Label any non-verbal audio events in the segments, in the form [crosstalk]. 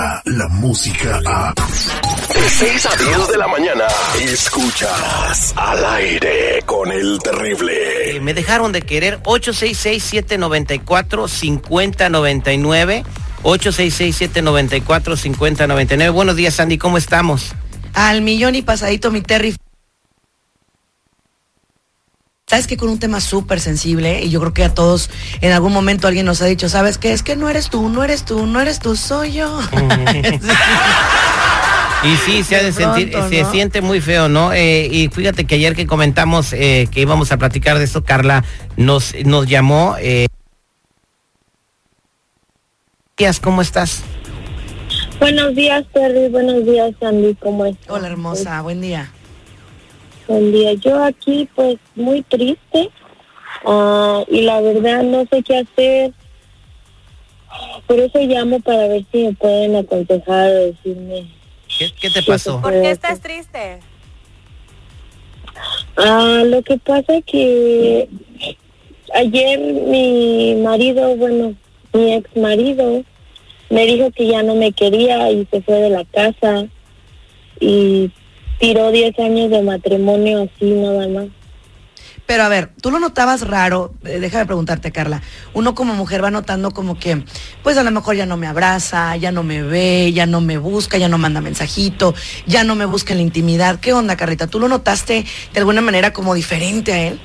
llega la música a... De 6 a 10 de la mañana, escuchas al aire con el terrible. Eh, me dejaron de querer 866-794-5099. 866-794-5099. Buenos días, Sandy, ¿cómo estamos? Al millón y pasadito, mi Terry. Sabes que con un tema súper sensible, y yo creo que a todos en algún momento alguien nos ha dicho, ¿sabes qué? Es que no eres tú, no eres tú, no eres tú, soy yo. Y sí, se ha de, sentir, se siente muy feo, ¿no? Eh, y fíjate que ayer que comentamos eh, que íbamos a platicar de esto, Carla nos, nos llamó. Eh... ¿Cómo estás? Buenos días, Terry. Buenos días, Sandy. ¿Cómo estás? Hola, hermosa. Buen día. Buen día. Yo aquí, pues, muy triste. ah, y la verdad no sé qué hacer. Por eso llamo para ver si me pueden aconsejar o decirme. ¿Qué, qué te pasó? ¿Por qué estás triste? Ah, lo que pasa que ayer mi marido, bueno, mi ex marido, me dijo que ya no me quería y se fue de la casa y tiró 10 años de matrimonio así nada más. Pero a ver, tú lo notabas raro, eh, déjame preguntarte, Carla. Uno como mujer va notando como que, pues a lo mejor ya no me abraza, ya no me ve, ya no me busca, ya no manda mensajito, ya no me busca en la intimidad. ¿Qué onda, Carlita? ¿Tú lo notaste de alguna manera como diferente a él?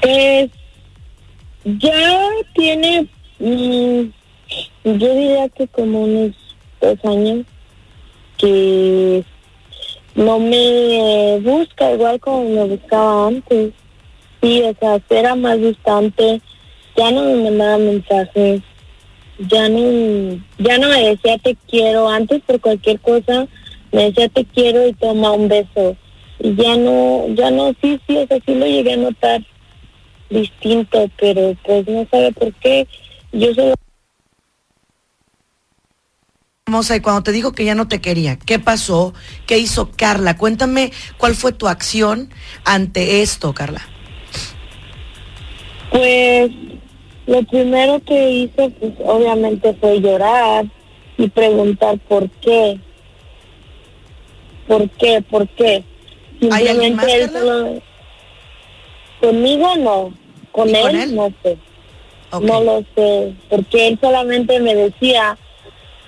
Pues ya tiene, mm, yo diría que como unos dos años que no me busca igual como me buscaba antes. Sí, o sea, era más distante, ya no me mandaba mensajes, ya no, ya no me decía te quiero, antes por cualquier cosa me decía te quiero y toma un beso. Y ya no, ya no, sí, sí, o sea, sí lo llegué a notar distinto, pero pues no sabe por qué. Yo solo Hermosa, y cuando te dijo que ya no te quería, ¿qué pasó? ¿Qué hizo Carla? Cuéntame cuál fue tu acción ante esto, Carla. Pues lo primero que hice, pues obviamente fue llorar y preguntar por qué. ¿Por qué? ¿Por qué? ¿Hay alguien más, él solo- Conmigo no, con ¿Y él, con él? no sé, no lo sé, porque él solamente me decía,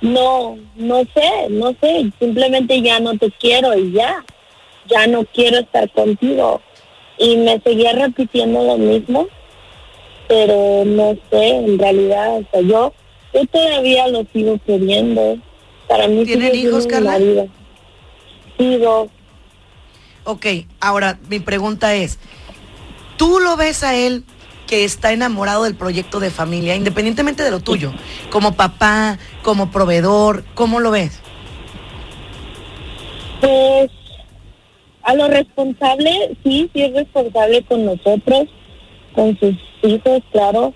no, no sé, no sé, simplemente ya no te quiero y ya, ya no quiero estar contigo. Y me seguía repitiendo lo mismo pero no sé, en realidad, o sea, yo, yo todavía lo sigo queriendo. Para mí ¿Tienen hijos, Carla? dos. Ok, ahora mi pregunta es, ¿tú lo ves a él que está enamorado del proyecto de familia, independientemente de lo tuyo, como papá, como proveedor, ¿cómo lo ves? Pues a lo responsable, sí, sí es responsable con nosotros, con sus hijos, claro.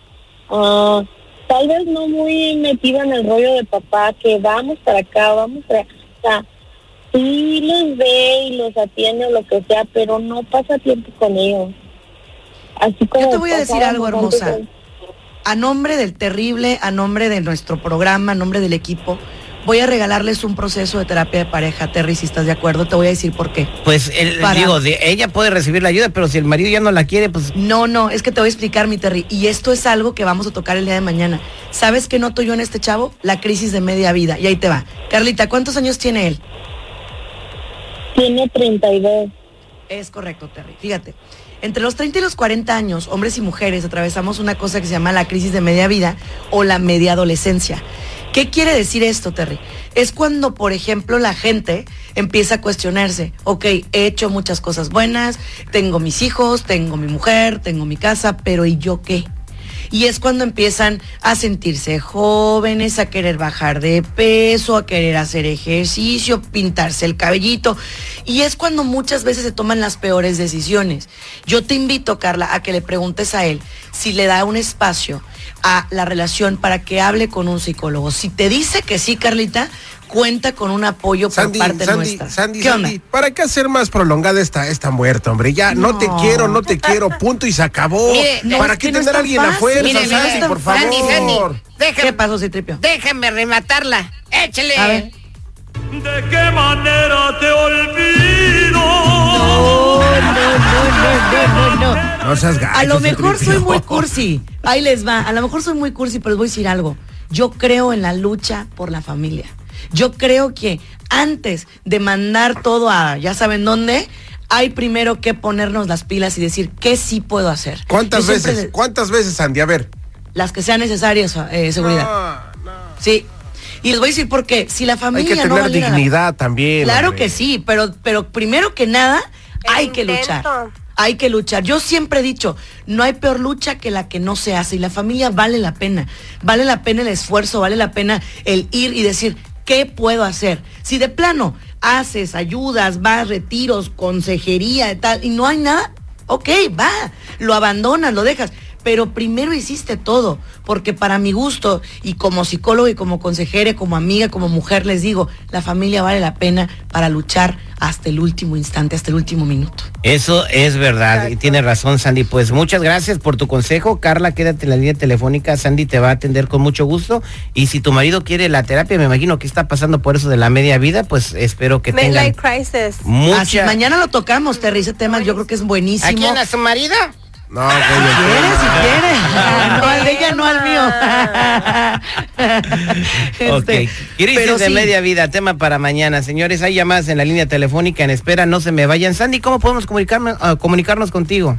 Ah, tal vez no muy metido en el rollo de papá, que vamos para acá, vamos para O sea, sí los ve y los atiende o lo que sea, pero no pasa tiempo con ellos. Así como Yo te voy a decir algo, hermosa. A nombre del terrible, a nombre de nuestro programa, a nombre del equipo, voy a regalarles un proceso de terapia de pareja, Terry, si estás de acuerdo, te voy a decir por qué. Pues el- Para- digo, de- ella puede recibir la ayuda, pero si el marido ya no la quiere, pues No, no, es que te voy a explicar, mi Terry. Y esto es algo que vamos a tocar el día de mañana. ¿Sabes qué noto yo en este chavo? La crisis de media vida. Y ahí te va. Carlita, ¿cuántos años tiene él? Tiene 32. Es correcto, Terry. Fíjate. Entre los 30 y los 40 años, hombres y mujeres atravesamos una cosa que se llama la crisis de media vida o la media adolescencia. ¿Qué quiere decir esto, Terry? Es cuando, por ejemplo, la gente empieza a cuestionarse, ok, he hecho muchas cosas buenas, tengo mis hijos, tengo mi mujer, tengo mi casa, pero ¿y yo qué? Y es cuando empiezan a sentirse jóvenes, a querer bajar de peso, a querer hacer ejercicio, pintarse el cabellito. Y es cuando muchas veces se toman las peores decisiones. Yo te invito, Carla, a que le preguntes a él si le da un espacio a la relación para que hable con un psicólogo. Si te dice que sí, Carlita, cuenta con un apoyo por parte Sandy, nuestra. Sandy, ¿Qué onda? Sandy, ¿para qué hacer más prolongada esta, esta muerte, hombre? Ya, no. te No. quiero, no te quiero, punto y se acabó. Mire, no, ¿Para es qué que no tener a alguien a fácil. fuerza, Mire, mire, Sandy, por favor? Sandy, Sandy, ¿Qué déjame, pasó, Citripio? déjame rematarla. Échale. A ver. ¿De qué manera te olvido? No seas gacho, A lo mejor soy muy cursi. Ahí les va. A lo mejor soy muy cursi, pero les voy a decir algo. Yo creo en la lucha por la familia. Yo creo que antes de mandar todo a ya saben dónde, hay primero que ponernos las pilas y decir qué sí puedo hacer. ¿Cuántas Yo veces? ¿Cuántas veces, Sandy? A ver. Las que sean necesarias, eh, seguridad. Sí. Y les voy a decir por qué. Si la Hay familia que no tener la- dignidad también. Claro hombre. que sí, pero, pero primero que nada, El hay que luchar. Hay que luchar. Yo siempre he dicho, no hay peor lucha que la que no se hace. Y la familia vale la pena. Vale la pena el esfuerzo, vale la pena el ir y decir, ¿qué puedo hacer? Si de plano haces, ayudas, vas, retiros, consejería y tal, y no hay nada, ok, va, lo abandonas, lo dejas. Pero primero hiciste todo, porque para mi gusto, y como psicólogo y como consejera, como amiga, como mujer, les digo, la familia vale la pena para luchar hasta el último instante, hasta el último minuto. Eso es verdad y tiene razón Sandy. Pues muchas gracias por tu consejo. Carla, quédate en la línea telefónica. Sandy te va a atender con mucho gusto. Y si tu marido quiere la terapia, me imagino que está pasando por eso de la media vida, pues espero que tengan Midlife crisis. Así, mucha... mañana lo tocamos, Terry, ese tema yo creo que es buenísimo. ¿A quién? ¿A su marido? No, güey, Si quiere, si [laughs] quiere. No al de ella, no al mío. [laughs] Ok. Este, Crisis pero de sí. media vida, tema para mañana. Señores, hay llamadas en la línea telefónica en espera, no se me vayan. Sandy, ¿cómo podemos comunicarme- ah, comunicarnos contigo?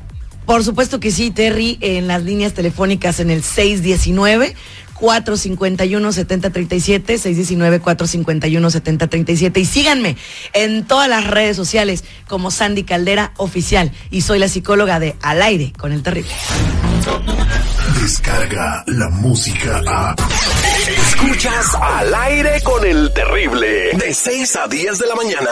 Por supuesto que sí, Terry, en las líneas telefónicas en el 619 451 7037, 619 451 7037 y síganme en todas las redes sociales como Sandy Caldera Oficial y soy la psicóloga de Al aire con el terrible. Descarga la música a. Escuchas al aire con el terrible. De 6 a 10 de la mañana.